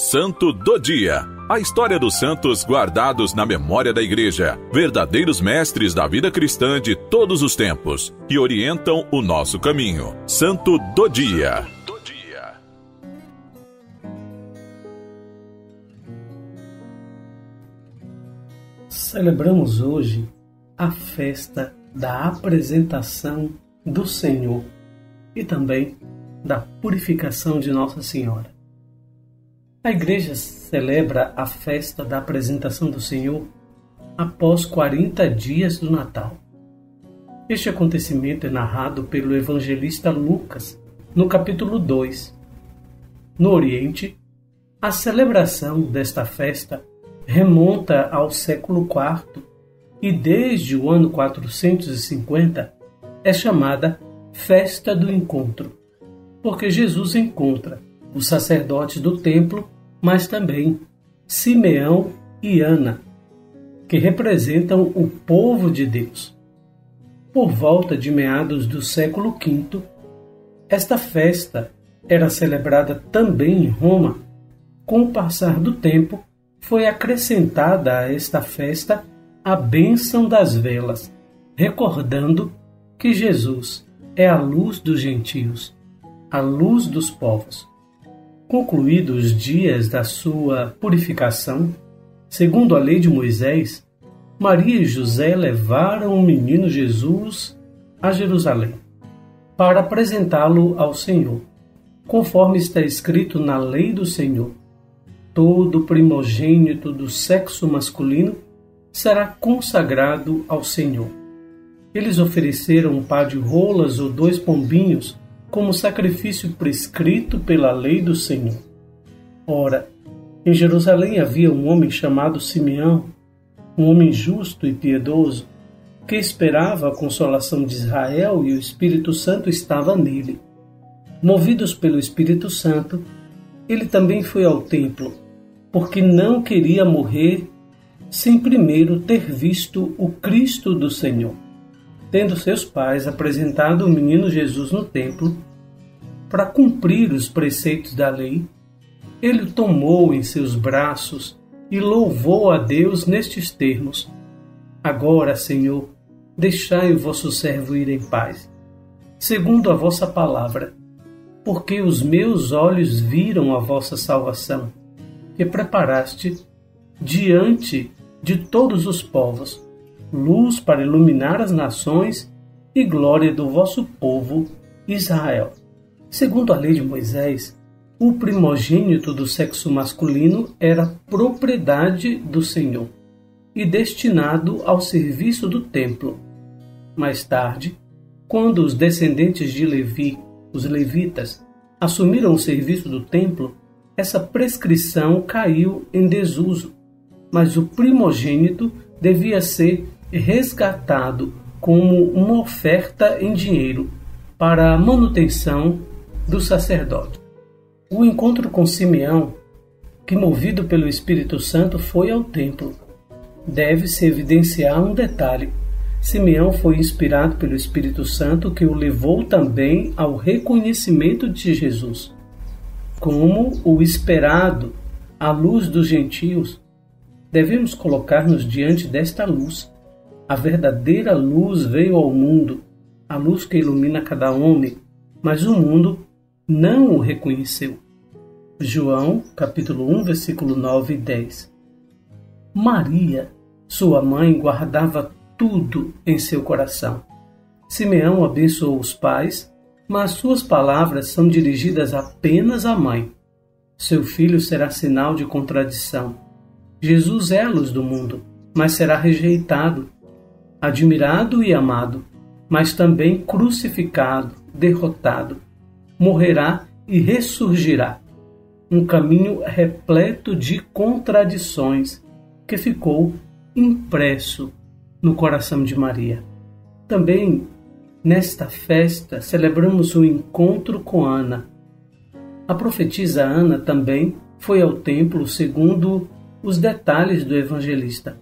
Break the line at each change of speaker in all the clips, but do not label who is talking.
Santo do Dia. A história dos santos guardados na memória da Igreja, verdadeiros mestres da vida cristã de todos os tempos, que orientam o nosso caminho. Santo do Dia.
Celebramos hoje a festa da apresentação do Senhor e também da purificação de Nossa Senhora. A igreja celebra a festa da apresentação do Senhor após 40 dias do Natal. Este acontecimento é narrado pelo evangelista Lucas no capítulo 2. No Oriente, a celebração desta festa remonta ao século IV e desde o ano 450 é chamada Festa do Encontro, porque Jesus encontra os sacerdotes do templo, mas também Simeão e Ana, que representam o povo de Deus. Por volta de meados do século V, esta festa era celebrada também em Roma. Com o passar do tempo, foi acrescentada a esta festa a bênção das velas, recordando que Jesus é a luz dos gentios, a luz dos povos. Concluídos os dias da sua purificação, segundo a lei de Moisés, Maria e José levaram o menino Jesus a Jerusalém para apresentá-lo ao Senhor, conforme está escrito na lei do Senhor. Todo primogênito do sexo masculino será consagrado ao Senhor. Eles ofereceram um par de rolas ou dois pombinhos como sacrifício prescrito pela lei do Senhor. Ora, em Jerusalém havia um homem chamado Simeão, um homem justo e piedoso, que esperava a consolação de Israel e o Espírito Santo estava nele. Movidos pelo Espírito Santo, ele também foi ao templo, porque não queria morrer sem primeiro ter visto o Cristo do Senhor. Tendo seus pais apresentado o menino Jesus no templo, para cumprir os preceitos da lei, ele o tomou em seus braços e louvou a Deus nestes termos: Agora, Senhor, deixai o vosso servo ir em paz, segundo a vossa palavra, porque os meus olhos viram a vossa salvação, que preparaste diante de todos os povos, luz para iluminar as nações e glória do vosso povo Israel. Segundo a lei de Moisés, o primogênito do sexo masculino era propriedade do Senhor e destinado ao serviço do templo. Mais tarde, quando os descendentes de Levi, os levitas, assumiram o serviço do templo, essa prescrição caiu em desuso mas o primogênito devia ser resgatado como uma oferta em dinheiro para a manutenção do sacerdote. O encontro com Simeão, que movido pelo Espírito Santo foi ao templo, deve-se evidenciar um detalhe. Simeão foi inspirado pelo Espírito Santo que o levou também ao reconhecimento de Jesus como o esperado, a luz dos gentios, devemos colocar-nos diante desta luz. A verdadeira luz veio ao mundo, a luz que ilumina cada homem, mas o mundo não o reconheceu. João, capítulo 1, versículo 9 e 10. Maria, sua mãe, guardava tudo em seu coração. Simeão abençoou os pais, mas suas palavras são dirigidas apenas à mãe. Seu filho será sinal de contradição Jesus é a luz do mundo, mas será rejeitado, admirado e amado, mas também crucificado, derrotado. Morrerá e ressurgirá. Um caminho repleto de contradições que ficou impresso no coração de Maria. Também nesta festa celebramos o encontro com Ana. A profetisa Ana também foi ao templo segundo os detalhes do evangelista.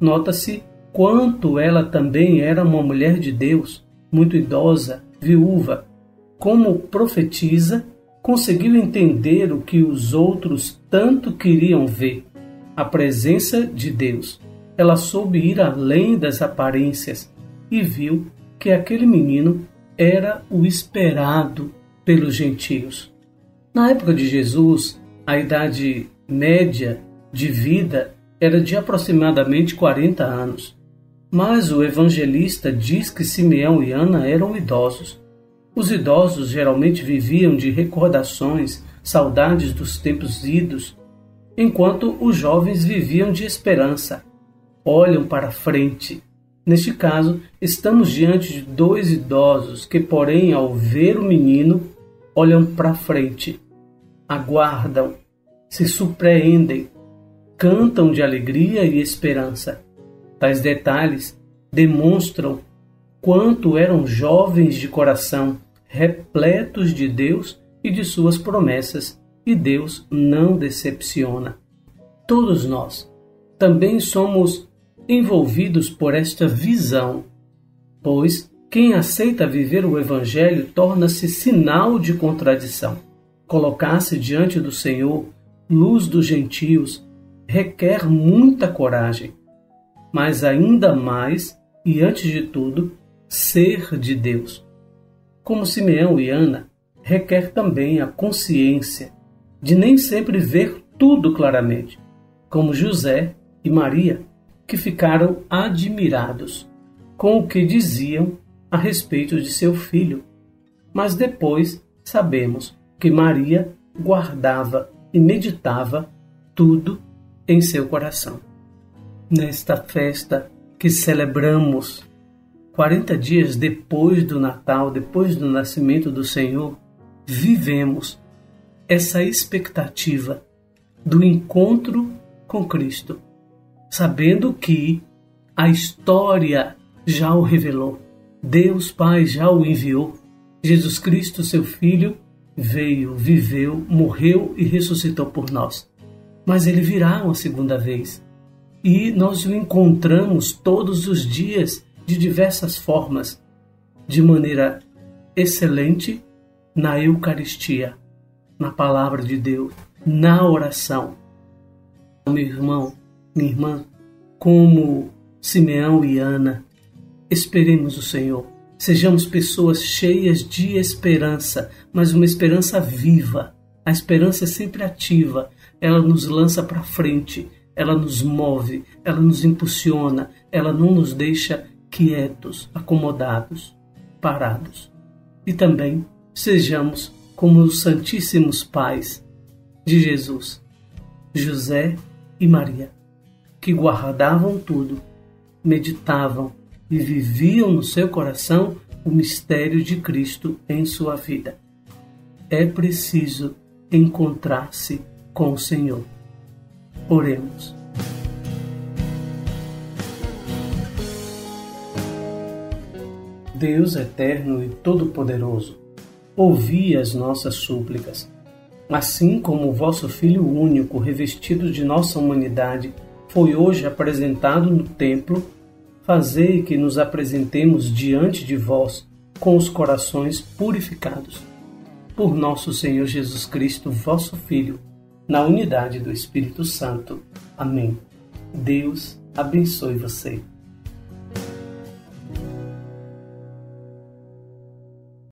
Nota-se quanto ela também era uma mulher de Deus, muito idosa, viúva. Como profetiza, conseguiu entender o que os outros tanto queriam ver: a presença de Deus. Ela soube ir além das aparências e viu que aquele menino era o esperado pelos gentios. Na época de Jesus, a idade média de vida era de aproximadamente 40 anos. Mas o evangelista diz que Simeão e Ana eram idosos. Os idosos geralmente viviam de recordações, saudades dos tempos idos, enquanto os jovens viviam de esperança. Olham para frente. Neste caso, estamos diante de dois idosos que, porém, ao ver o menino, olham para frente, aguardam, se surpreendem, cantam de alegria e esperança. Tais detalhes demonstram quanto eram jovens de coração, repletos de Deus e de suas promessas, e Deus não decepciona. Todos nós também somos envolvidos por esta visão, pois quem aceita viver o Evangelho torna-se sinal de contradição. Colocar-se diante do Senhor, luz dos gentios, requer muita coragem, mas ainda mais e antes de tudo, ser de Deus. Como Simeão e Ana, requer também a consciência de nem sempre ver tudo claramente, como José e Maria, que ficaram admirados com o que diziam a respeito de seu filho. Mas depois sabemos que Maria guardava e meditava tudo em seu coração. Nesta festa que celebramos 40 dias depois do Natal, depois do nascimento do Senhor, vivemos essa expectativa do encontro com Cristo, sabendo que a história já o revelou, Deus Pai já o enviou, Jesus Cristo, seu Filho, veio, viveu, morreu e ressuscitou por nós. Mas ele virá uma segunda vez. E nós o encontramos todos os dias de diversas formas, de maneira excelente na Eucaristia, na palavra de Deus, na oração. Meu irmão, minha irmã, como Simeão e Ana, esperemos o Senhor. Sejamos pessoas cheias de esperança, mas uma esperança viva. A esperança é sempre ativa, ela nos lança para frente, ela nos move, ela nos impulsiona, ela não nos deixa quietos, acomodados, parados. E também sejamos como os Santíssimos Pais de Jesus, José e Maria, que guardavam tudo, meditavam e viviam no seu coração o mistério de Cristo em sua vida. É preciso encontrar-se com o Senhor. Oremos. Deus eterno e todo-poderoso, ouvi as nossas súplicas. Assim como o vosso Filho único, revestido de nossa humanidade, foi hoje apresentado no templo, fazei que nos apresentemos diante de vós com os corações purificados. Por nosso Senhor Jesus Cristo, vosso Filho, na unidade do Espírito Santo. Amém. Deus abençoe você.